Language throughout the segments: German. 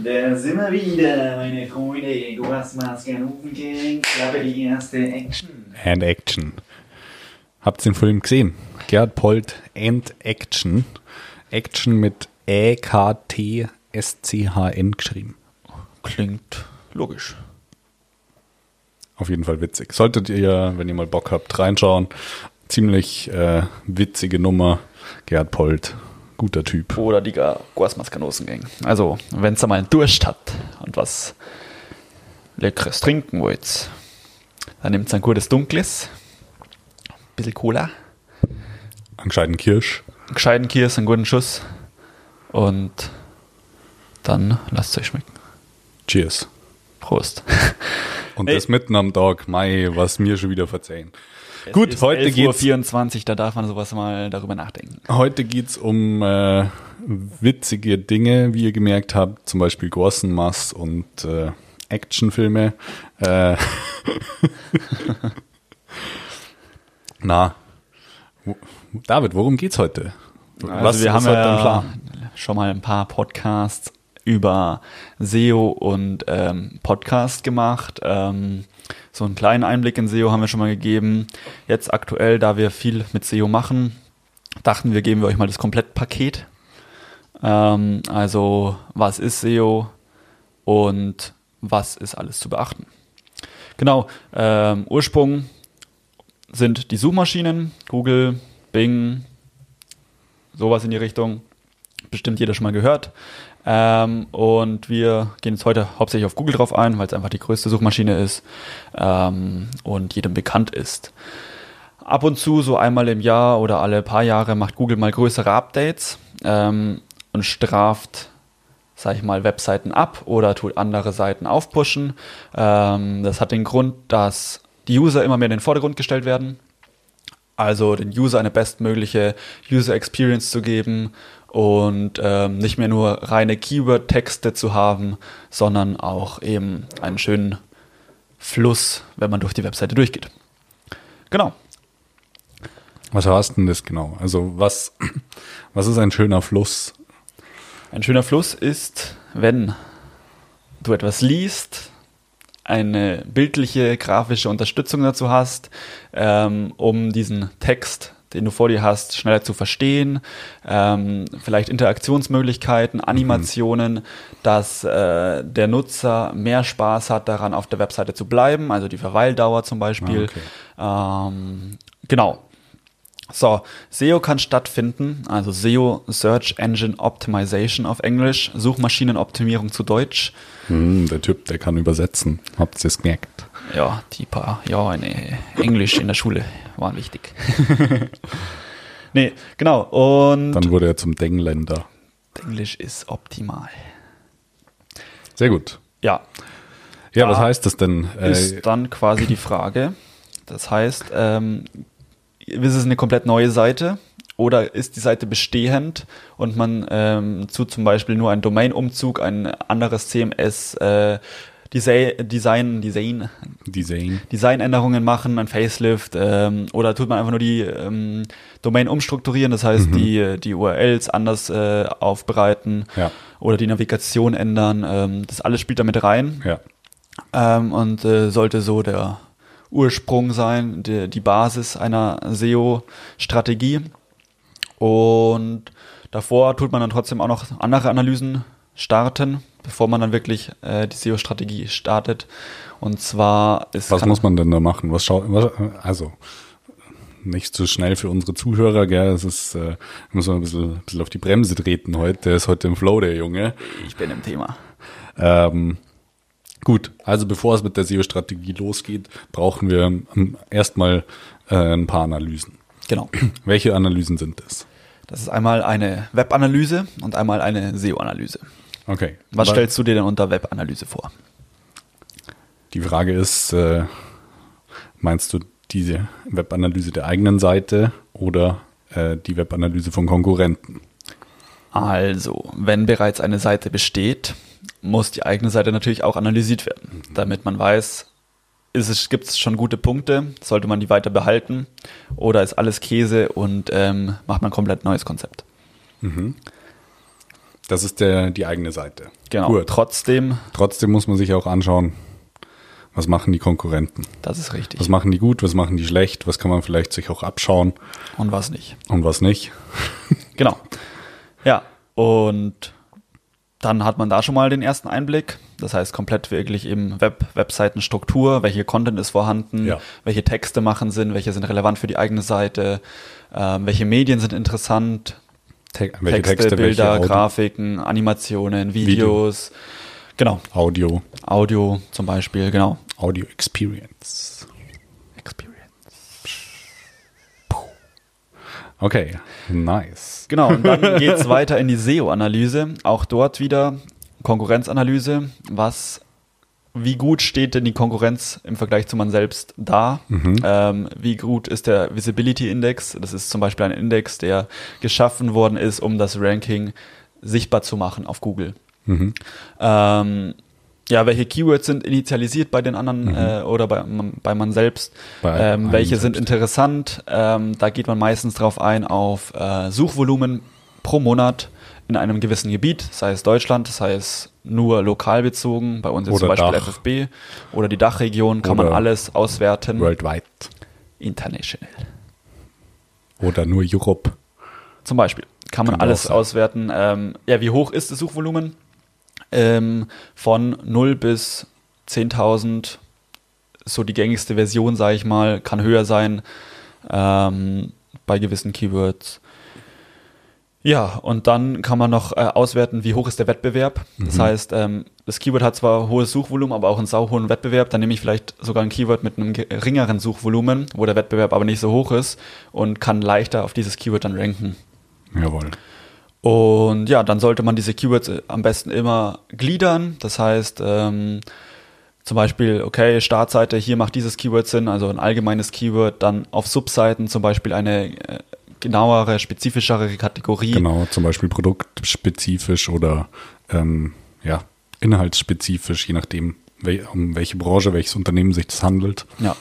Da sind wir wieder, meine Freunde. Du hast Masken aufgehängt, aber die erste Action. And Action. Habt ihr den Film gesehen? Gerhard Polt and Action. Action mit E-K-T-S-C-H-N geschrieben. Klingt logisch. Auf jeden Fall witzig. Solltet ihr, wenn ihr mal Bock habt, reinschauen. Ziemlich äh, witzige Nummer. Gerhard Polt, guter Typ. Oder die Guasmaskanosen-Gang. Also, wenn ihr mal einen Durst habt und was Leckeres trinken wollt, dann nehmt ein gutes Dunkles, ein bisschen Cola, Einen gescheiten Kirsch. einen gescheiten Kirs, einen guten Schuss und dann lasst es euch schmecken. Cheers. Prost. Und Hey. das mitten am Tag, Mai, was mir schon wieder verzeihen. Gut, Es ist heute 11:24 geht's, Uhr, da darf man sowas mal darüber nachdenken. heute geht's um äh, witzige Dinge, wie ihr gemerkt habt, zum Beispiel Gorsenmass und äh, Actionfilme. Äh, Na, David, worum geht's heute? Also wir haben ja schon mal ein paar Podcasts über SEO und ähm, Podcast gemacht. Ähm, so einen kleinen Einblick in SEO haben wir schon mal gegeben. Jetzt aktuell, da wir viel mit SEO machen, dachten wir, geben wir euch mal das Komplettpaket. Ähm, also was ist SEO und was ist alles zu beachten. Genau, ähm, Ursprung sind die Suchmaschinen, Google, Bing, sowas in die Richtung. Bestimmt jeder schon mal gehört. Ähm, und wir gehen jetzt heute hauptsächlich auf Google drauf ein, weil es einfach die größte Suchmaschine ist ähm, und jedem bekannt ist. Ab und zu, so einmal im Jahr oder alle paar Jahre, macht Google mal größere Updates ähm, und straft, sag ich mal, Webseiten ab oder tut andere Seiten aufpushen. Ähm, das hat den Grund, dass die User immer mehr in den Vordergrund gestellt werden also den User eine bestmögliche User Experience zu geben und ähm, nicht mehr nur reine Keyword-Texte zu haben, sondern auch eben einen schönen Fluss, wenn man durch die Webseite durchgeht. Genau. Was heißt denn das genau? Also was, was ist ein schöner Fluss? Ein schöner Fluss ist, wenn du etwas liest, eine bildliche, grafische Unterstützung dazu hast, ähm, um diesen Text, den du vor dir hast, schneller zu verstehen, ähm, vielleicht Interaktionsmöglichkeiten, Animationen, dass äh, der Nutzer mehr Spaß hat daran, auf der Webseite zu bleiben, also die Verweildauer zum Beispiel. ähm, genau. So, SEO kann stattfinden, also SEO, Search Engine Optimization auf Englisch, Suchmaschinenoptimierung zu Deutsch. Hm, der Typ, der kann übersetzen. Habt ihr es gemerkt? Ja, die paar Jahre in äh, Englisch in der Schule waren wichtig. nee, genau. Und Dann wurde er zum Dengländer. Englisch ist optimal. Sehr gut. Ja, Ja, Da was heißt das denn? Äh, ist dann quasi die Frage. Das heißt, ähm, ist es eine komplett neue Seite oder ist die Seite bestehend und man ähm, zu zum Beispiel nur einen Domain-Umzug, ein anderes CMS, äh, Design, Design, Design, Design. Designänderungen machen, ein Facelift ähm, oder tut man einfach nur die ähm, Domain umstrukturieren, das heißt die, die URLs anders äh, aufbereiten Ja. oder die Navigation ändern. Ähm, das alles spielt damit rein Ja. ähm, und äh, sollte so der Ursprung sein, die, die Basis einer SEO-Strategie. Und davor tut man dann trotzdem auch noch andere Analysen starten, bevor man dann wirklich äh, die SEO-Strategie startet. Und zwar ist Was muss man denn da machen? Was schau, was, also, nicht so schnell für unsere Zuhörer, gell? Es ist, äh, muss man ein bisschen, ein bisschen auf die Bremse treten heute. Der ist heute im Flow, der Junge. Ich bin im Thema. Ähm, gut, also bevor es mit der SEO-Strategie losgeht, brauchen wir ähm, erstmal äh, ein paar Analysen. Genau. Welche Analysen sind das? Das ist einmal eine Web-Analyse und einmal eine SEO-Analyse. Okay. Was Aber stellst du dir denn unter Web-Analyse vor? Die Frage ist, äh, meinst du diese Webanalyse der eigenen Seite oder äh, die Webanalyse von Konkurrenten? Also, wenn bereits eine Seite besteht, muss die eigene Seite natürlich auch analysiert werden, damit man weiß, gibt es schon gute Punkte, sollte man die weiter behalten oder ist alles Käse und ähm, macht man ein komplett neues Konzept. Das ist der, die eigene Seite. Genau. Gut. Trotzdem, Trotzdem muss man sich auch anschauen, was machen die Konkurrenten? das ist richtig. Was machen die gut, was machen die schlecht, was kann man vielleicht sich auch abschauen Und was nicht. und was nicht. Genau. Ja, und dann hat man da schon mal den ersten Einblick. Das heißt, komplett wirklich im Web, Webseitenstruktur, welche Content ist vorhanden, Ja. welche Texte machen Sinn, welche sind relevant für die eigene Seite, ähm, welche Medien sind interessant, Te Texte, Bilder, Audio, Grafiken, Animationen, Videos, genau, Audio, Audio zum Beispiel, genau. Audio Experience. Experience. Okay, nice. Genau, und dann geht's weiter in die SEO-Analyse. Auch dort wieder Konkurrenzanalyse. Was, wie gut steht denn die Konkurrenz im Vergleich zu man selbst da? Ähm, wie gut ist der Visibility Index? Das ist zum Beispiel ein Index, der geschaffen worden ist, um das Ranking sichtbar zu machen auf Google. Ähm, ja, welche Keywords sind initialisiert bei den anderen äh, oder bei, bei man selbst? Bei ähm, welche sind selbst. interessant? Ähm, da geht man meistens drauf ein auf äh, Suchvolumen pro Monat in einem gewissen Gebiet, sei es Deutschland, sei es nur lokal bezogen, bei uns jetzt Oder zum Beispiel Dach. FFB oder die Dachregion, kann man Oder alles auswerten. Worldwide. International. Oder nur Europe. Zum Beispiel kann man Könnte alles auswerten. Ähm, ja, wie hoch ist das Suchvolumen? Ähm, von 0 bis 10.000, so die gängigste Version, sage ich mal, kann höher sein ähm, bei gewissen Keywords. Ja, und dann kann man noch äh, auswerten, wie hoch ist der Wettbewerb. Das heißt, ähm, das Keyword hat zwar hohes Suchvolumen, aber auch einen sauhohen Wettbewerb. Dann nehme ich vielleicht sogar ein Keyword mit einem geringeren Suchvolumen, wo der Wettbewerb aber nicht so hoch ist und kann leichter auf dieses Keyword dann ranken. Jawohl. Und ja, dann sollte man diese Keywords äh, am besten immer gliedern. Das heißt, ähm, zum Beispiel, okay, Startseite, hier macht dieses Keyword Sinn, also ein allgemeines Keyword, dann auf Subseiten zum Beispiel eine äh, genauere, spezifischere Kategorie. Genau, zum Beispiel produktspezifisch oder ähm, ja, inhaltsspezifisch, je nachdem, wel um welche Branche, welches Unternehmen sich das handelt. Ja.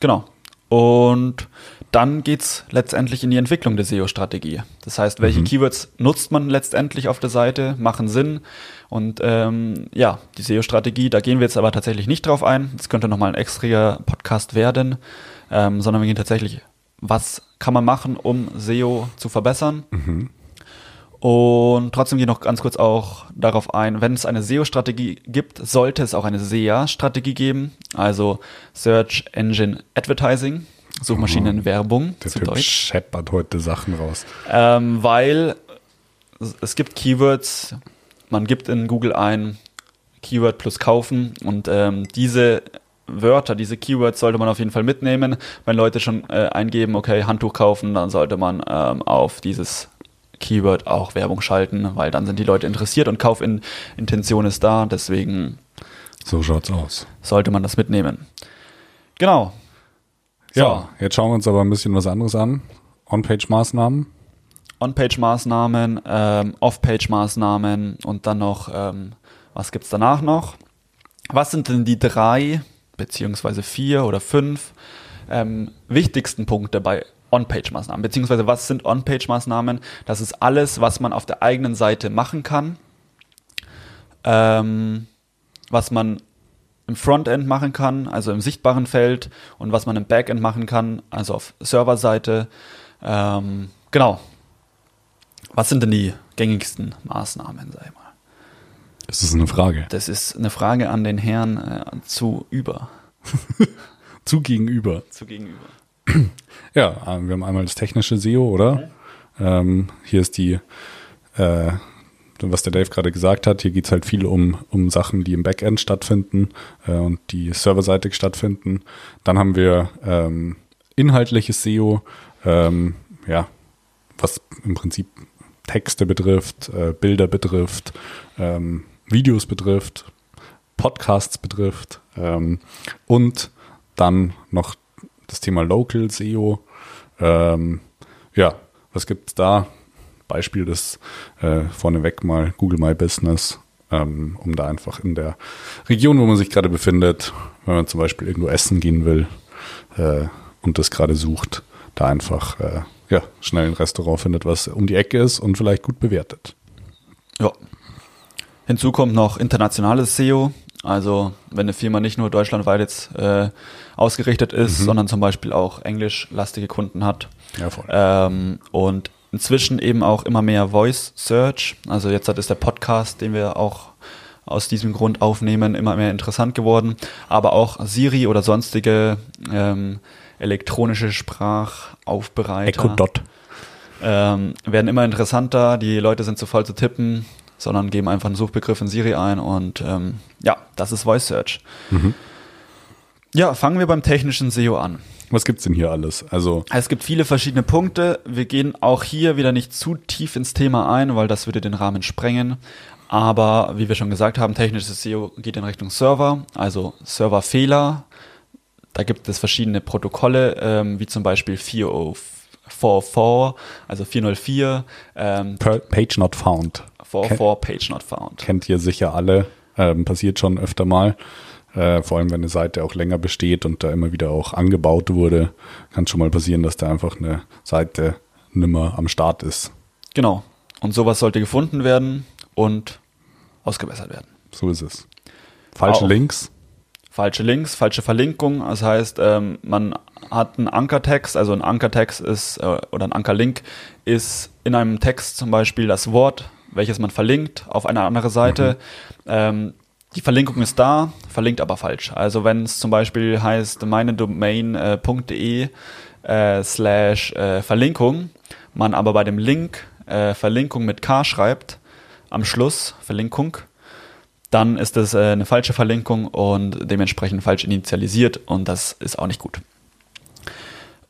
Genau. Und dann geht's letztendlich in die Entwicklung der SEO-Strategie. Das heißt, welche Keywords nutzt man letztendlich auf der Seite, machen Sinn. Und ähm, ja, die SEO-Strategie, da gehen wir jetzt aber tatsächlich nicht drauf ein. Das könnte nochmal ein extra Podcast werden, ähm, sondern wir gehen tatsächlich, was kann man machen, um SEO zu verbessern. Und trotzdem gehe ich noch ganz kurz auch darauf ein, wenn es eine SEO-Strategie gibt, sollte es auch eine SEA-Strategie geben, also Search Engine Advertising, Suchmaschinenwerbung Der zu Typ Deutsch. scheppert heute Sachen raus. Ähm, weil es- es gibt Keywords, man gibt in Google ein Keyword plus kaufen und ähm, diese Wörter, diese Keywords sollte man auf jeden Fall mitnehmen. Wenn Leute schon äh, eingeben, okay, Handtuch kaufen, dann sollte man ähm, auf dieses Keyword auch Werbung schalten, weil dann sind die Leute interessiert und Kaufintention ist da. Deswegen So schaut's aus. sollte man das mitnehmen. Genau. So. Ja, jetzt schauen wir uns aber ein bisschen was anderes an. On-Page-Maßnahmen. On-Page-Maßnahmen, ähm, Off-Page-Maßnahmen und dann noch, ähm, was gibt's danach noch? Was sind denn die drei, beziehungsweise vier oder fünf ähm, wichtigsten Punkte bei On-Page-Maßnahmen? Beziehungsweise was sind On-Page-Maßnahmen? Das ist alles, was man auf der eigenen Seite machen kann, ähm, was man im Frontend machen kann, also im sichtbaren Feld und was man im Backend machen kann, also auf Serverseite. Ähm, genau. Was sind denn die gängigsten Maßnahmen, sag ich mal? Das ist eine Frage. Das ist eine Frage an den Herrn äh, zu über. Zu gegenüber. Zu gegenüber. Ja, äh, wir haben einmal das technische SEO, oder? Ähm, hier ist die, äh, was der Dave gerade gesagt hat, hier geht's halt viel um, um Sachen, die im Backend stattfinden äh, und die serverseitig stattfinden. Dann haben wir ähm, inhaltliches SEO, ähm, ja, was im Prinzip Texte betrifft, äh, Bilder betrifft, ähm, Videos betrifft, Podcasts betrifft ähm, und dann noch das Thema Local SEO. Ähm, ja, was gibt's da? Beispiel des äh, vorneweg mal Google My Business, ähm, um da einfach in der Region, wo man sich gerade befindet, wenn man zum Beispiel irgendwo essen gehen will äh, und das gerade sucht, da einfach äh, ja, schnell ein Restaurant findet, was um die Ecke ist und vielleicht gut bewertet. Ja. Hinzu kommt noch internationales SEO. Also wenn eine Firma nicht nur deutschlandweit jetzt äh, ausgerichtet ist, sondern zum Beispiel auch englischlastige Kunden hat. Ja, voll. Ähm, und inzwischen eben auch immer mehr Voice Search. Also jetzt hat ist der Podcast, den wir auch aus diesem Grund aufnehmen, immer mehr interessant geworden. Aber auch Siri oder sonstige ähm, elektronische Sprachaufbereiter Echo Dot. ähm, werden immer interessanter. Die Leute sind zu voll zu tippen, sondern geben einfach einen Suchbegriff in Siri ein und ähm, ja, das ist Voice Search. Ja, fangen wir beim technischen SEO an. Was gibt's denn hier alles? Also, Es gibt viele verschiedene Punkte. Wir gehen auch hier wieder nicht zu tief ins Thema ein, weil das würde den Rahmen sprengen. Aber wie wir schon gesagt haben, technisches SEO geht in Richtung Server, also Serverfehler. Da gibt es verschiedene Protokolle, ähm, wie zum Beispiel 404, also 404, ähm, per, Page Not Found. 44 Page Not Found. Kennt ihr sicher alle. Ähm, passiert schon öfter mal. Äh, vor allem, wenn eine Seite auch länger besteht und da immer wieder auch angebaut wurde, kann schon mal passieren, dass da einfach eine Seite nimmer am Start ist. Genau. Und sowas sollte gefunden werden und ausgebessert werden. So ist es. Falsche Auch. Links. falsche Links, falsche Verlinkung. Das heißt, ähm, man hat einen Ankertext, also ein Ankertext ist, äh, oder ein Ankerlink ist in einem Text zum Beispiel das Wort, welches man verlinkt auf eine andere Seite. Ähm, die Verlinkung ist da, verlinkt aber falsch. Also wenn es zum Beispiel heißt meine Domain.de äh, slash äh, Verlinkung, man aber bei dem Link äh, Verlinkung mit K schreibt, am Schluss Verlinkung, dann ist das äh, eine falsche Verlinkung und dementsprechend falsch initialisiert und das ist auch nicht gut.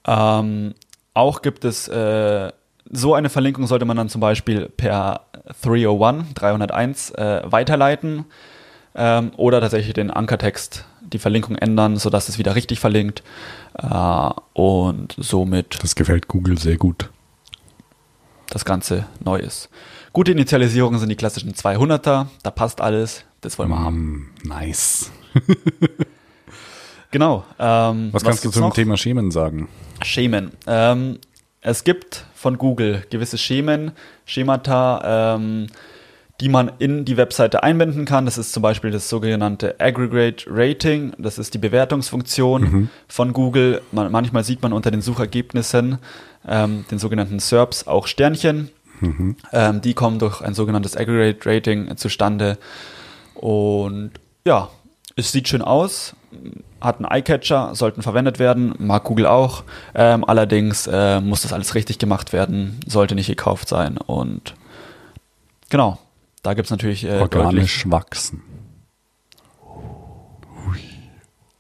Ähm, auch gibt es äh, so eine Verlinkung sollte man dann zum Beispiel per 301, 301 äh, weiterleiten ähm, oder tatsächlich den Ankertext, die Verlinkung ändern, sodass es wieder richtig verlinkt äh, und somit Das gefällt Google sehr gut. das Ganze neu ist. Gute Initialisierungen sind die klassischen 200er, da passt alles, das wollen wir haben. Mm, nice. Genau. Ähm, Was, kannst du gibt's zum noch? Thema Schemen sagen? Schemen. Ähm, es gibt von Google gewisse Schemen, Schemata, ähm, die man in die Webseite einbinden kann. Das ist zum Beispiel das sogenannte Aggregate Rating. Das ist die Bewertungsfunktion von Google. Man, manchmal sieht man unter den Suchergebnissen, ähm, den sogenannten SERPs, auch Sternchen. Ähm, die kommen durch ein sogenanntes Aggregate Rating zustande. Und ja, es sieht schön aus, hat einen Eyecatcher, sollten verwendet werden, mag Google auch. Ähm, allerdings äh, muss das alles richtig gemacht werden, sollte nicht gekauft sein. Und genau, da gibt es natürlich äh, deutlich, Organisch wachsen.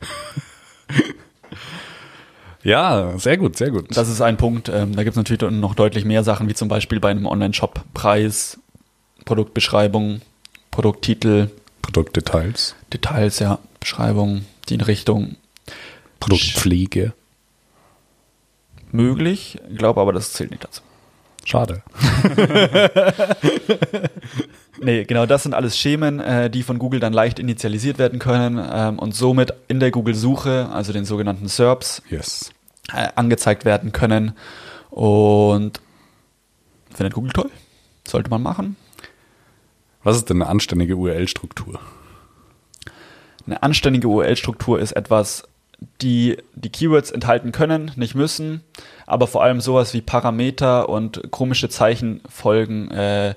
ja, sehr gut, sehr gut. das ist ein Punkt. Ähm, da gibt es natürlich noch deutlich mehr Sachen, wie zum Beispiel bei einem Online-Shop Preis, Produktbeschreibung, Produkttitel, Produktdetails, Details, ja, Beschreibung, die in Richtung Produktpflege. möglich, glaube aber, das zählt nicht dazu. Schade. Nee, genau, das sind alles Schemen, äh, die von Google dann leicht initialisiert werden können ähm, und somit in der Google-Suche, also den sogenannten SERPs, Yes. äh, angezeigt werden können. Und findet Google toll. Sollte man machen. Was ist denn eine anständige URL-Struktur? Eine anständige URL-Struktur ist etwas, die die Keywords enthalten können, nicht müssen, aber vor allem sowas wie Parameter und komische Zeichenfolgen äh,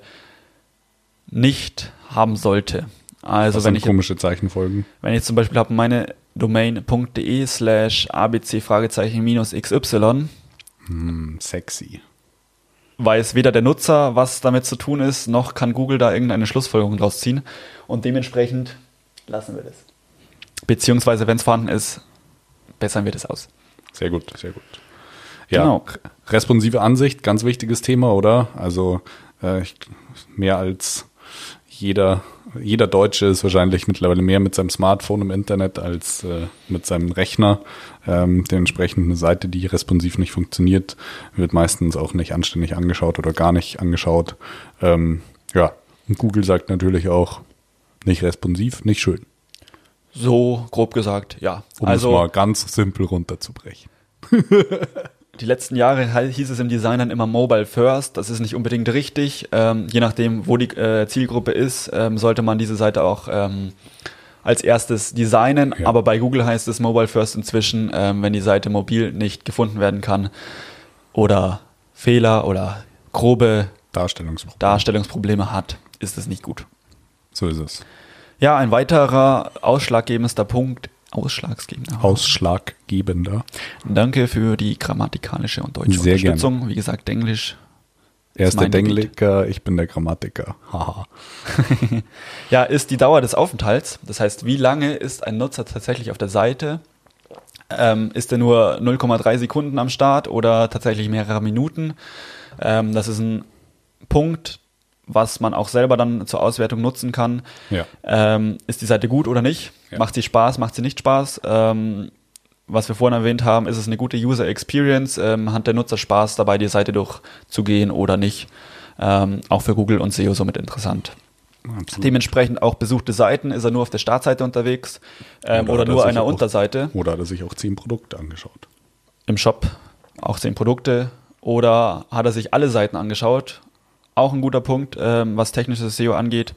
nicht haben sollte. Also Was wenn ich komische Zeichenfolgen? Wenn ich zum Beispiel habe meine domain.de slash abc Fragezeichen minus xy, Hm, sexy. weiß weder der Nutzer, was damit zu tun ist, noch kann Google da irgendeine Schlussfolgerung draus ziehen. Und dementsprechend lassen wir das. Beziehungsweise, wenn es vorhanden ist, bessern wir das aus. Sehr gut, sehr gut. Ja, Genau. responsive Ansicht, ganz wichtiges Thema, oder? Also äh, ich, mehr als jeder, jeder Deutsche ist wahrscheinlich mittlerweile mehr mit seinem Smartphone im Internet als äh, mit seinem Rechner. Ähm, dementsprechend eine Seite, die responsiv nicht funktioniert, wird meistens auch nicht anständig angeschaut oder gar nicht angeschaut. Ähm, ja, und Google sagt natürlich auch, nicht responsiv, nicht schön. So grob gesagt, ja. Um also es mal ganz simpel runterzubrechen. die letzten Jahre hieß es im Design dann immer Mobile First. Das ist nicht unbedingt richtig. Ähm, je nachdem, wo die äh, Zielgruppe ist, ähm, sollte man diese Seite auch ähm, als erstes designen. Ja. Aber bei Google heißt es Mobile First inzwischen, ähm, wenn die Seite mobil nicht gefunden werden kann oder Fehler oder grobe Darstellungsproblem. Darstellungsprobleme hat, ist es nicht gut. So ist es. Ja, ein weiterer ausschlaggebender Punkt, ausschlaggebender. Ausschlaggebender. Danke für die grammatikalische und deutsche Sehr Unterstützung. Wie gesagt, Englisch. Er ist mein der Gebiet. Dengliker, ich bin der Grammatiker. Haha. Ja, ist die Dauer des Aufenthalts. Das heißt, wie lange ist ein Nutzer tatsächlich auf der Seite? Ähm, ist er nur 0,3 Sekunden am Start oder tatsächlich mehrere Minuten? Ähm, das ist ein Punkt, was man auch selber dann zur Auswertung nutzen kann. Ja. Ähm, ist die Seite gut oder nicht? Ja. Macht sie Spaß, macht sie nicht Spaß? Ähm, was wir vorhin erwähnt haben, ist es eine gute User Experience? Ähm, hat der Nutzer Spaß dabei, die Seite durchzugehen oder nicht? Ähm, auch für Google und SEO somit interessant. Absolut. Dementsprechend auch besuchte Seiten, ist er nur auf der Startseite unterwegs ähm, Oder oder er nur einer auch- Unterseite Oder hat er sich auch zehn Produkte angeschaut? im Shop, auch zehn Produkte oder hat er sich alle Seiten angeschaut? Auch ein guter Punkt, ähm, was technisches SEO angeht.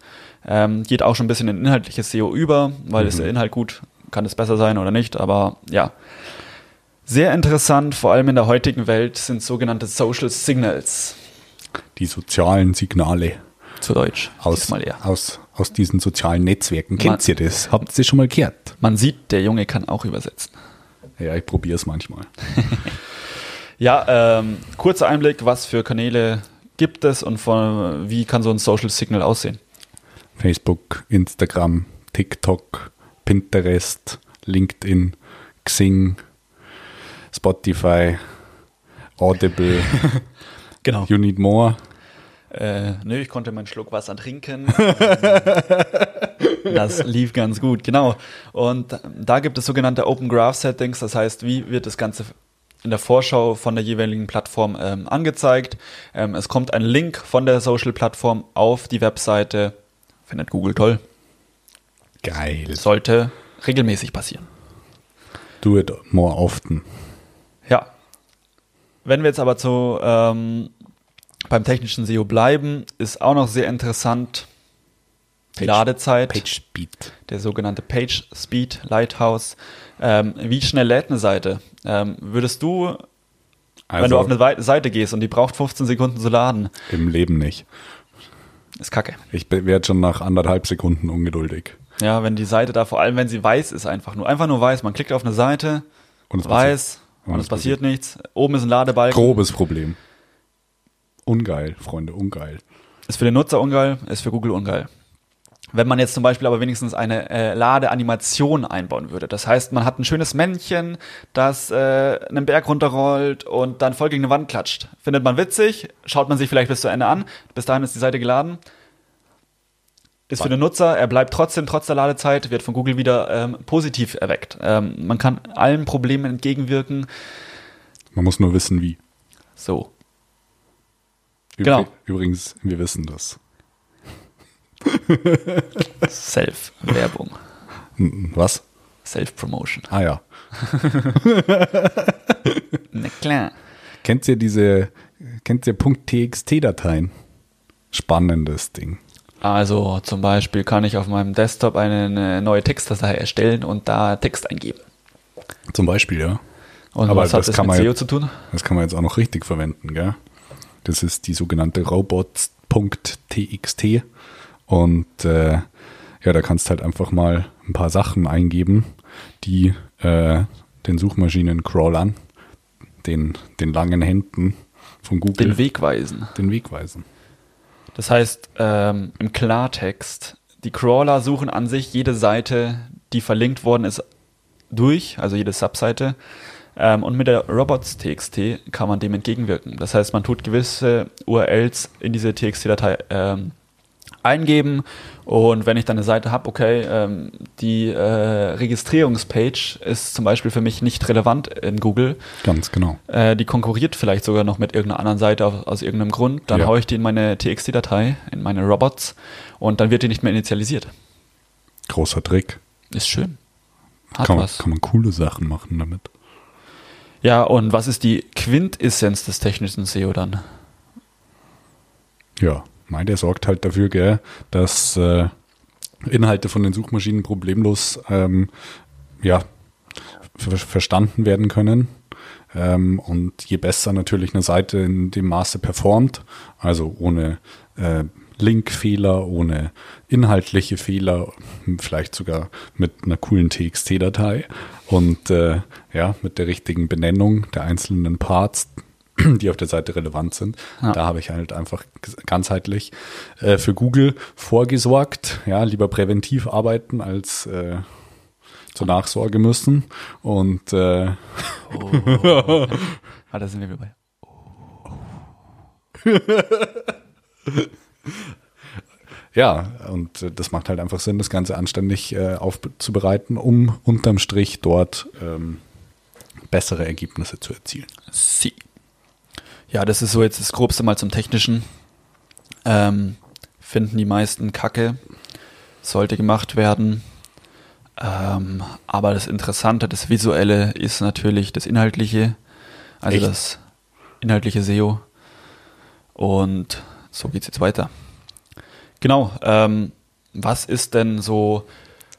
Ähm, geht auch schon ein bisschen in inhaltliches SEO über, weil ist der Inhalt gut, kann es besser sein oder nicht, aber ja. Sehr interessant, vor allem in der heutigen Welt, sind sogenannte Social Signals. Die sozialen Signale Zu Deutsch. aus, aus, aus diesen sozialen Netzwerken. Man- Kennt ihr das? Habt ihr schon mal gehört? Man sieht, der Junge kann auch übersetzen. Ja, ich probiere es manchmal. Ja, ähm, kurzer Einblick, was für Kanäle gibt es und von, wie kann so ein Social Signal aussehen? Facebook, Instagram, TikTok, Pinterest, LinkedIn, Xing, Spotify, Audible, Genau. You Need More. Äh, nö, ich konnte meinen Schluck Wasser trinken. das lief ganz gut, genau. Und da gibt es sogenannte Open Graph Settings, das heißt, wie wird das Ganze in der Vorschau von der jeweiligen Plattform ähm, angezeigt. Ähm, es kommt ein Link von der Social-Plattform auf die Webseite. Findet Google toll. Geil. Sollte regelmäßig passieren. Do it more often. Ja. Wenn wir jetzt aber zu ähm, beim technischen SEO bleiben, ist auch noch sehr interessant die Page- Ladezeit, Page Speed. der sogenannte Page Speed Lighthouse. Ähm, wie schnell lädt eine Seite? Ähm, würdest du, wenn Also du auf eine Seite gehst und die braucht 15 Sekunden zu laden, im Leben nicht. ist kacke. Ich werde schon nach anderthalb Sekunden ungeduldig. Ja, wenn die Seite da, vor allem wenn sie weiß ist, einfach nur, einfach nur weiß. Man klickt auf eine Seite, Und es weiß Und und es es passiert nichts. Oben ist ein Ladebalken. Grobes Problem. Ungeil, Freunde, ungeil. Ist für den Nutzer ungeil, ist für Google ungeil. Wenn man jetzt zum Beispiel aber wenigstens eine äh, Ladeanimation einbauen würde. Das heißt, man hat ein schönes Männchen, das äh, einen Berg runterrollt und dann voll gegen eine Wand klatscht. Findet man witzig, schaut man sich vielleicht bis zu Ende an. Bis dahin ist die Seite geladen. Ist für den Nutzer, er bleibt trotzdem trotz der Ladezeit, wird von Google wieder ähm, positiv erweckt. Ähm, man kann allen Problemen entgegenwirken. Man muss nur wissen, wie. So. Übri- Genau. Übrigens, wir wissen das. Self-Werbung. Was? Self-Promotion. Ah ja. Na klar. Kennt ihr diese, kennt ihr .txt-Dateien? Spannendes Ding. Also zum Beispiel kann ich auf meinem Desktop eine, neue Textdatei erstellen und da Text eingeben. Zum Beispiel, ja. Und Aber was hat das das mit SEO jetzt- zu tun? Das kann man jetzt auch noch richtig verwenden, gell? Das ist die sogenannte robots.txt und äh, ja, da kannst halt einfach mal ein paar Sachen eingeben, die äh, den Suchmaschinen-Crawlern, den, den langen Händen von Google, Den Weg weisen. den Weg weisen. Das heißt, ähm, im Klartext, die Crawler suchen an sich jede Seite, die verlinkt worden ist, durch, also jede Subseite. Ähm, und mit der Robots.txt kann man dem entgegenwirken. Das heißt, man tut gewisse URLs in diese TXT-Datei ähm, eingeben und wenn ich dann eine Seite habe, okay, ähm, die äh, Registrierungspage ist zum Beispiel für mich nicht relevant in Google, Ganz genau. äh, die konkurriert vielleicht sogar noch mit irgendeiner anderen Seite aus, aus irgendeinem Grund, dann Ja. haue ich die in meine TXT-Datei, in meine Robots und dann wird die nicht mehr initialisiert. Großer Trick. Ist schön. Hat Kann man, was. kann man coole Sachen machen damit. Ja, und was ist die Quintessenz des technischen SEO dann? Ja, mein, der sorgt halt dafür, gell, dass äh, Inhalte von den Suchmaschinen problemlos ähm, ja, ver verstanden werden können. Ähm, und je besser natürlich eine Seite in dem Maße performt, also ohne äh, Linkfehler, ohne inhaltliche Fehler, vielleicht sogar mit einer coolen TXT-Datei und äh, ja, mit der richtigen Benennung der einzelnen Parts, die auf der Seite relevant sind. Ja. Da habe ich halt einfach ganzheitlich äh, für Google vorgesorgt. Ja, lieber präventiv arbeiten als äh, zur Nachsorge müssen. Und äh, oh. ah, da sind wir dabei. Oh. ja, und äh, das macht halt einfach Sinn, das Ganze anständig äh, aufzubereiten, um unterm Strich dort ähm, bessere Ergebnisse zu erzielen. Sie. Ja, das ist so jetzt das Grobste mal zum Technischen. Ähm, finden die meisten Kacke. Sollte gemacht werden. Ähm, aber das Interessante, das Visuelle ist natürlich das Inhaltliche. Also Echt? das inhaltliche SEO. Und so geht es jetzt weiter. Genau. Ähm, was ist denn so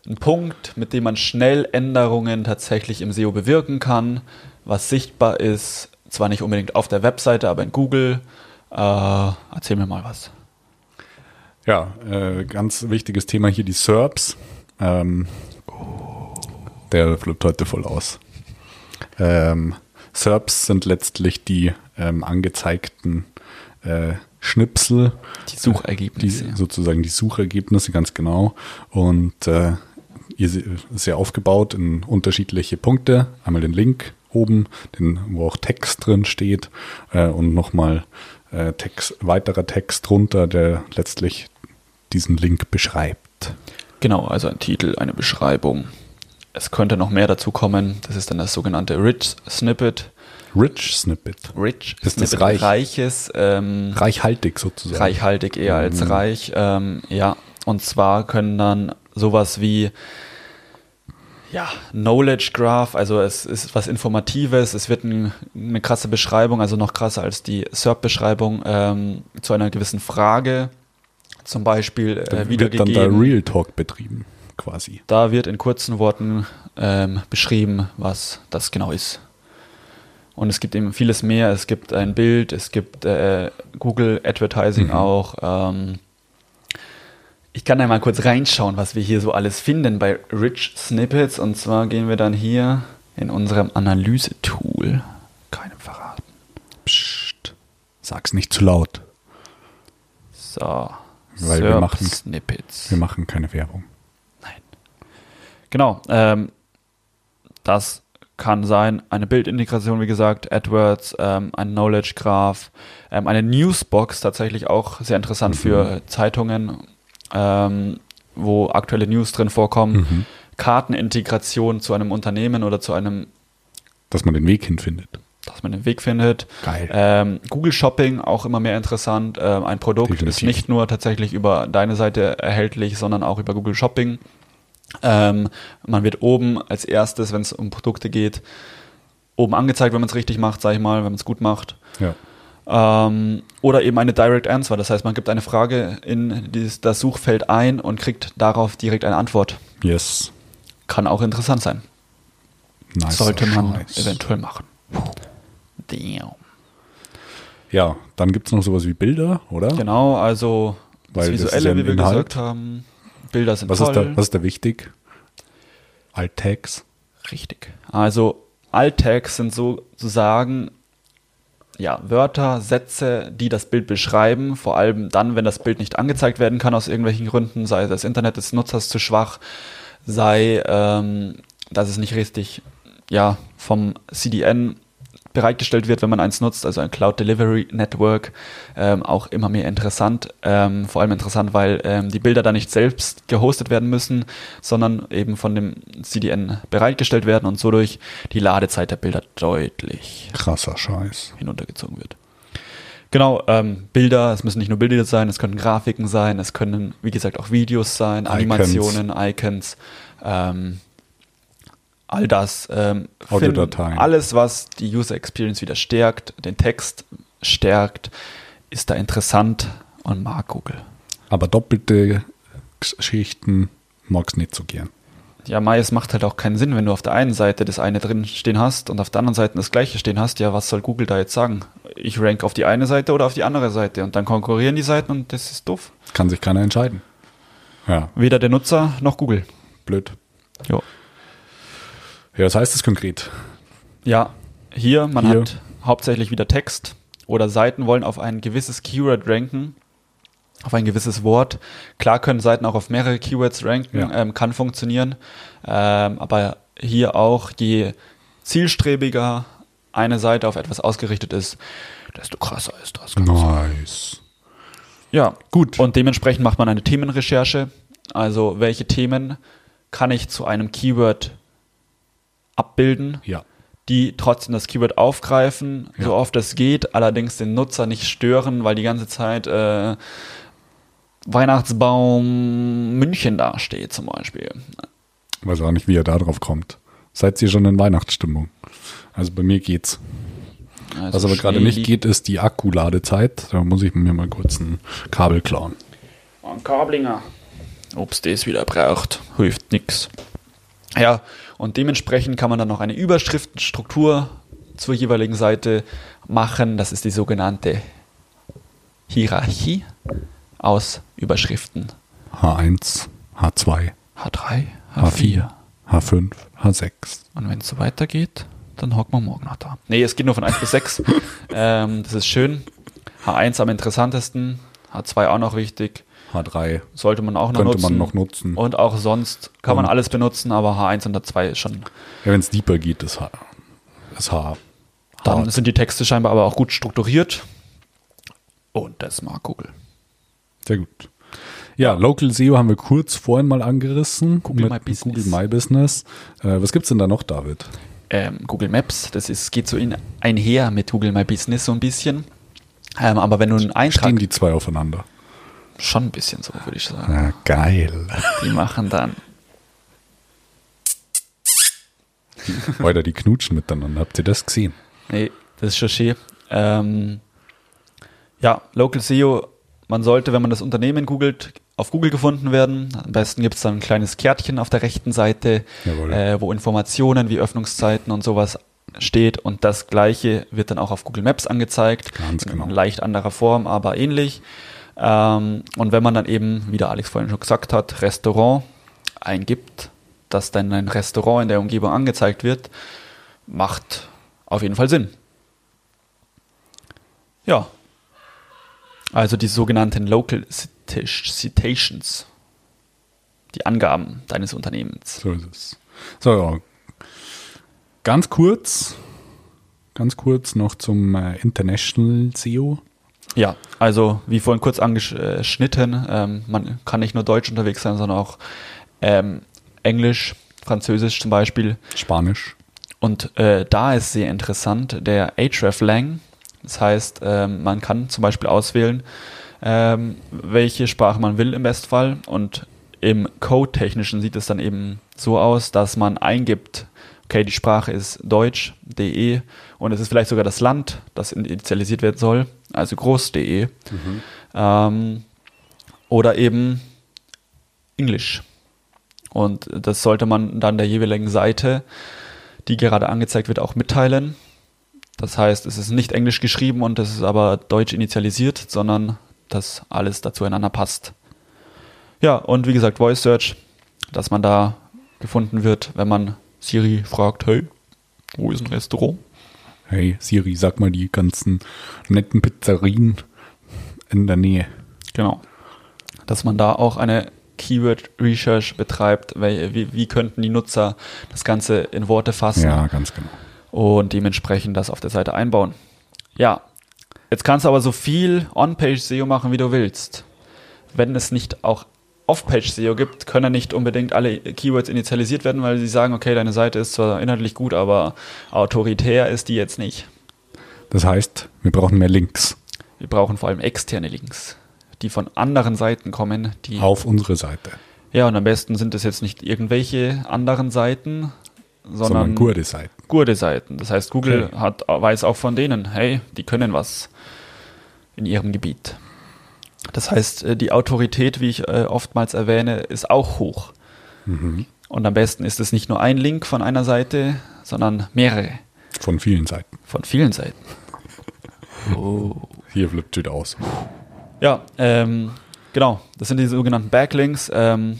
ein Punkt, mit dem man schnell Änderungen tatsächlich im SEO bewirken kann, was sichtbar ist, zwar nicht unbedingt auf der Webseite, aber in Google. Äh, erzähl mir mal was. Ja, äh, ganz wichtiges Thema hier die SERPs. Ähm, der flippt heute voll aus. Ähm, SERPs sind letztlich die ähm, angezeigten äh, Schnipsel. Die Suchergebnisse. Die, sozusagen die Suchergebnisse, ganz genau. Und äh, ist ja aufgebaut in unterschiedliche Punkte. Einmal den Link oben, den, wo auch Text drin steht äh, und nochmal äh, Text, weiterer Text drunter, der letztlich diesen Link beschreibt. Genau, also ein Titel, eine Beschreibung. Es könnte noch mehr dazu kommen. Das ist dann das sogenannte Rich Snippet. Rich Snippet. Rich ist Snippet, das reich? reiches. Ähm, reichhaltig sozusagen. Reichhaltig eher als mhm. reich. Ähm, ja, und zwar können dann sowas wie ja, Knowledge Graph, also es ist was Informatives, es wird ein, eine krasse Beschreibung, also noch krasser als die SERP-Beschreibung ähm, zu einer gewissen Frage, zum Beispiel äh, wiedergegeben. Wird dann da Real Talk betrieben, quasi. Da wird in kurzen Worten ähm, beschrieben, was das genau ist. Und es gibt eben vieles mehr. Es gibt ein Bild, es gibt äh, Google Advertising mhm. auch. Ähm, ich kann da mal kurz reinschauen, was wir hier so alles finden bei Rich Snippets. Und zwar gehen wir dann hier in unserem Analyse-Tool. Keinem verraten. Psst. Sag's nicht zu laut. So. Weil wir machen, Snippets. wir machen keine Werbung. Nein. Genau. Ähm, das kann sein eine Bildintegration, wie gesagt, AdWords, ähm, ein Knowledge Graph, ähm, eine Newsbox, tatsächlich auch sehr interessant mhm. für Zeitungen ähm, wo aktuelle News drin vorkommen, mhm. Kartenintegration zu einem Unternehmen oder zu einem. Dass man den Weg hinfindet. Dass man den Weg findet. Geil. Ähm, Google Shopping auch immer mehr interessant. Ähm, ein Produkt Definitiv. ist nicht nur tatsächlich über deine Seite erhältlich, sondern auch über Google Shopping. Ähm, man wird oben als erstes, wenn es um Produkte geht, oben angezeigt, wenn man es richtig macht, sage ich mal, wenn man es gut macht. Ja. Ähm, oder eben eine Direct Answer. Das heißt, man gibt eine Frage in dieses, das Suchfeld ein und kriegt darauf direkt eine Antwort. Yes. Kann auch interessant sein. Nice Sollte man Scheiß. eventuell machen. Damn. Ja, dann gibt es noch sowas wie Bilder, oder? Genau, also das Weil Visuelle, das wie wir Inhalt. gesagt haben. Bilder sind was toll. Ist da, was ist da wichtig? Alt-Tags? Richtig. Also Alt-Tags sind sozusagen ja, Wörter, Sätze, die das Bild beschreiben, vor allem dann, wenn das Bild nicht angezeigt werden kann aus irgendwelchen Gründen, sei das Internet des Nutzers zu schwach, sei, ähm, dass es nicht richtig ja, vom CDN bereitgestellt wird, wenn man eins nutzt, also ein Cloud Delivery Network, ähm, auch immer mehr interessant. Ähm, vor allem interessant, weil ähm, die Bilder da nicht selbst gehostet werden müssen, sondern eben von dem CDN bereitgestellt werden und so durch die Ladezeit der Bilder deutlich krasser Scheiß hinuntergezogen wird. Genau, ähm, Bilder, es müssen nicht nur Bilder sein, es können Grafiken sein, es können, wie gesagt, auch Videos sein, Animationen, Icons. Icons ähm, all das. Ähm, Audiodateien. Alles, was die User Experience wieder stärkt, den Text stärkt, ist da interessant und mag Google. Aber doppelte Geschichten mag's nicht so gern. Ja, Mai, es macht halt auch keinen Sinn, wenn du auf der einen Seite das eine drin stehen hast und auf der anderen Seite das gleiche stehen hast. Ja, was soll Google da jetzt sagen? Ich rank auf die eine Seite oder auf die andere Seite und dann konkurrieren die Seiten und das ist doof. Kann sich keiner entscheiden. Ja, Weder der Nutzer noch Google. blöd. Ja. Ja, was heißt das konkret? Ja, hier, man Hier. hat hauptsächlich wieder Text oder Seiten wollen auf ein gewisses Keyword ranken, auf ein gewisses Wort. Klar können Seiten auch auf mehrere Keywords ranken, Ja. ähm, kann funktionieren, ähm, aber hier auch, je zielstrebiger eine Seite auf etwas ausgerichtet ist, desto krasser ist das. Ganze. Nice. Ja, Gut. und dementsprechend macht man eine Themenrecherche. Also welche Themen kann ich zu einem Keyword abbilden, Ja. die trotzdem das Keyword aufgreifen, so Ja. oft es geht, allerdings den Nutzer nicht stören, weil die ganze Zeit äh, Weihnachtsbaum München dasteht zum Beispiel. Weiß auch nicht, wie ihr da drauf kommt. Seid ihr schon in Weihnachtsstimmung? Also bei mir geht's. Also Was aber gerade nicht geht, ist die Akkuladezeit. Da muss ich mir mal kurz ein Kabel klauen. Ein Kablinger. Ob's das wieder braucht, hilft nix. Ja, und dementsprechend kann man dann noch eine Überschriftenstruktur zur jeweiligen Seite machen. Das ist die sogenannte Hierarchie aus Überschriften. H1, H2, H3, H4. H4, H5, H6. Und wenn es so weitergeht, dann hocken wir morgen noch da. Nee, es geht nur von 1 bis 6. Ähm, das ist schön. H1 am interessantesten, H2 auch noch wichtig. H3 Sollte man auch noch könnte nutzen. man noch nutzen. Und auch sonst kann man Und- alles benutzen, aber H1 und H2 ist schon. Ja, wenn es deeper geht, ist H. Ist H. Dann sind die Texte scheinbar aber auch gut strukturiert. Und das mag Google. Sehr gut. Ja, Local SEO haben wir kurz vorhin mal angerissen. Google My Business. Google My Business. Äh, was gibt's denn da noch, David? Ähm, Google Maps, das ist, geht so in, einher mit Google My Business so ein bisschen. Ähm, aber wenn du einen Eintrag. Stehen die zwei aufeinander? Schon ein bisschen so, würde ich sagen. Ja, geil. Die machen dann. Oder die knutschen miteinander. Habt ihr das gesehen? Nee, das ist schon schön. Ähm, ja, Local SEO, man sollte, wenn man das Unternehmen googelt, auf Google gefunden werden. Am besten gibt es dann ein kleines Kärtchen auf der rechten Seite, äh, wo Informationen wie Öffnungszeiten und sowas steht. Und das gleiche wird dann auch auf Google Maps angezeigt. Ganz genau. In leicht anderer Form, aber ähnlich. Ähm, und wenn man dann eben, wie der Alex vorhin schon gesagt hat, Restaurant eingibt, dass dann ein Restaurant in der Umgebung angezeigt wird, macht auf jeden Fall Sinn. Ja. Also die sogenannten Local Cita- Citations. Die Angaben deines Unternehmens. So ist es. So, ja. Ganz kurz, ganz kurz noch zum äh, International SEO. Ja, also wie vorhin kurz angeschnitten, ähm, man kann nicht nur Deutsch unterwegs sein, sondern auch ähm, Englisch, Französisch zum Beispiel. Spanisch. Und äh, da ist sehr interessant der hreflang. Das heißt, ähm, man kann zum Beispiel auswählen, ähm, welche Sprache man will im Bestfall. Und im Code-Technischen sieht es dann eben so aus, dass man eingibt, okay, die Sprache ist Deutsch, DE, und es ist vielleicht sogar das Land, das initialisiert werden soll, also groß.de. Ähm, oder eben Englisch. Und das sollte man dann der jeweiligen Seite, die gerade angezeigt wird, auch mitteilen. Das heißt, es ist nicht Englisch geschrieben und es ist aber Deutsch initialisiert, sondern dass alles dazu einander passt. Ja, und wie gesagt, Voice Search, dass man da gefunden wird, wenn man Siri fragt, hey, wo ist ein Restaurant? Hey Siri, sag mal die ganzen netten Pizzerien in der Nähe. Genau. Dass man da auch eine Keyword Research betreibt, weil, wie, wie könnten die Nutzer das Ganze in Worte fassen Ja, ganz genau. und dementsprechend das auf der Seite einbauen. Ja, jetzt kannst du aber so viel On-Page-SEO machen, wie du willst. Wenn es nicht auch Off-Page-SEO gibt, können nicht unbedingt alle Keywords initialisiert werden, weil sie sagen, okay, deine Seite ist zwar inhaltlich gut, aber autoritär ist die jetzt nicht. Das heißt, wir brauchen mehr Links Wir brauchen vor allem externe Links, die von anderen Seiten kommen, die auf unsere Seite. Ja, und am besten sind es jetzt nicht irgendwelche anderen Seiten, sondern, Sondern gute Seiten. gute Seiten. Das heißt, Google Okay. hat, weiß auch von denen, hey, die können was in ihrem Gebiet. Das heißt, äh, die Autorität, wie ich äh, oftmals erwähne, ist auch hoch. Mhm. Und am besten ist es nicht nur ein Link von einer Seite, sondern mehrere Von vielen Seiten. von vielen Seiten. Oh. Hier flippt wieder aus. Ja, ähm, genau. Das sind die sogenannten Backlinks. Ähm,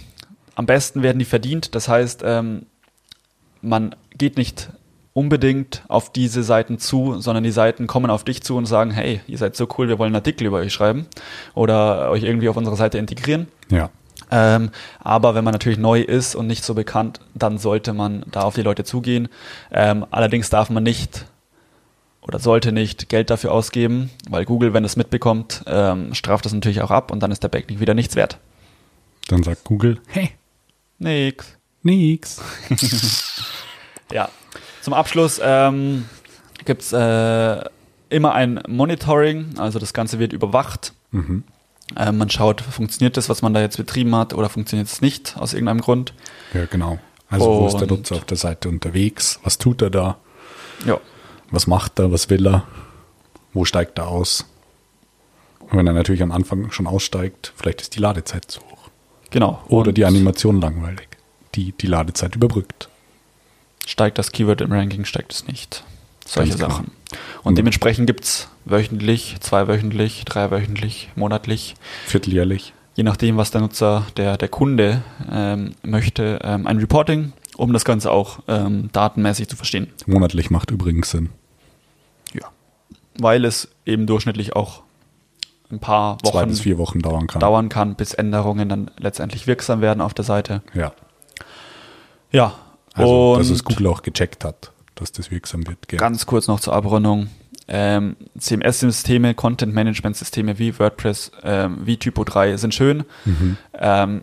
am besten werden die verdient. Das heißt, ähm, man geht nicht unbedingt auf diese Seiten zu, sondern die Seiten kommen auf dich zu und sagen, hey, ihr seid so cool, wir wollen einen Artikel über euch schreiben oder euch irgendwie auf unsere Seite integrieren. Ja. Ähm, aber wenn man natürlich neu ist und nicht so bekannt, dann sollte man da auf die Leute zugehen. Ähm, allerdings darf man nicht oder sollte nicht Geld dafür ausgeben, weil Google, wenn es mitbekommt, ähm, straft das natürlich auch ab und dann ist der Backlink wieder nichts wert. Dann sagt Google, hey, Nix. nix. Ja. Zum Abschluss ähm, gibt es äh, immer ein Monitoring, also das Ganze wird überwacht. Mhm. Äh, man schaut, funktioniert das, was man da jetzt betrieben hat, oder funktioniert es nicht aus irgendeinem Grund. Ja, genau. Also wo ist der Und- Nutzer auf der Seite unterwegs? Was tut er da? Ja. Was macht er? Was will er? Wo steigt er aus? Und wenn er natürlich am Anfang schon aussteigt, vielleicht ist die Ladezeit zu hoch. Genau. Oder Und die Animation langweilig, die die Ladezeit überbrückt. Steigt das Keyword im Ranking, steigt es nicht. Solche Ganz genau. Sachen. Und dementsprechend gibt es wöchentlich, zweiwöchentlich, dreiwöchentlich, monatlich, Vierteljährlich. je nachdem, was der Nutzer, der, der Kunde ähm, möchte, ähm, ein Reporting, um das Ganze auch ähm, datenmäßig zu verstehen. Monatlich macht übrigens Sinn. Ja. Weil es eben durchschnittlich auch ein paar Zwei Wochen bis vier Wochen dauern kann. dauern kann, bis Änderungen dann letztendlich wirksam werden auf der Seite. Ja. Ja. Also, und dass es Google auch gecheckt hat, dass das wirksam wird. Gell? Ganz kurz noch zur Abrundung. Ähm, CMS-Systeme, Content-Management-Systeme wie WordPress, ähm, wie Typo 3 sind schön. Mhm. Ähm,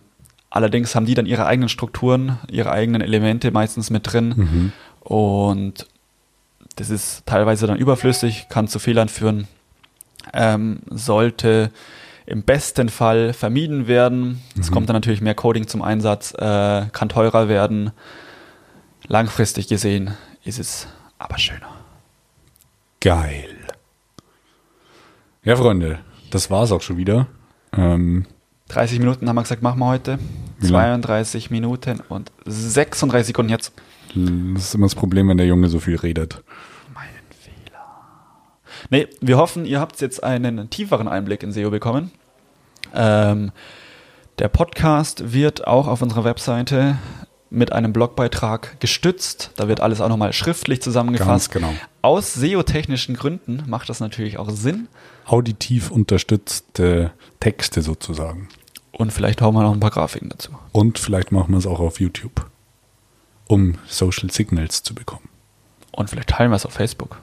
allerdings haben die dann ihre eigenen Strukturen, ihre eigenen Elemente meistens mit drin. Mhm. Und das ist teilweise dann überflüssig, kann zu Fehlern führen, ähm, sollte im besten Fall vermieden werden. Es Mhm. kommt dann natürlich mehr Coding zum Einsatz, äh, kann teurer werden. Langfristig gesehen ist es aber schöner. Geil. Ja, Freunde, das war's auch schon wieder. Ähm, 30 Minuten haben wir gesagt, machen wir heute. Wie lang? 32 Minuten und 36 Sekunden jetzt. das ist immer das Problem, wenn der Junge so viel redet. Mein Fehler. Nee, wir hoffen, ihr habt jetzt einen tieferen Einblick in SEO bekommen. Ähm, der Podcast wird auch auf unserer Webseite mit einem Blogbeitrag gestützt. Da wird alles auch nochmal schriftlich zusammengefasst. Ganz genau. Aus SEO-technischen Gründen macht das natürlich auch Sinn. Auditiv unterstützte Texte sozusagen. Und vielleicht hauen wir noch ein paar Grafiken dazu. Und vielleicht machen wir es auch auf YouTube, um Social Signals zu bekommen. Und vielleicht teilen wir es auf Facebook.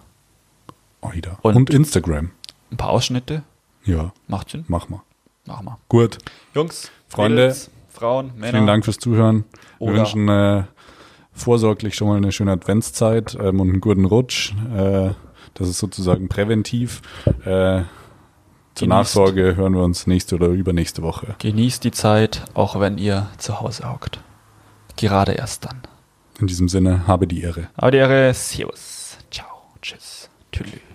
Oida. Und- Und, Instagram. Ein paar Ausschnitte. Ja, Macht Sinn. mach mal. Machen wir. Gut. Jungs, Freunde, Mädels, Frauen, Männer. Vielen Dank fürs Zuhören. Wir wünschen äh, vorsorglich schon mal eine schöne Adventszeit ähm, und einen guten Rutsch. Äh, das ist sozusagen präventiv. Äh, zur Genießt. Nachsorge hören wir uns nächste oder übernächste Woche. Genießt die Zeit, auch wenn ihr zu Hause hockt. Gerade erst dann. In diesem Sinne, habe die Ehre. Aber die Ehre, Servus, ciao, tschüss, tschüss.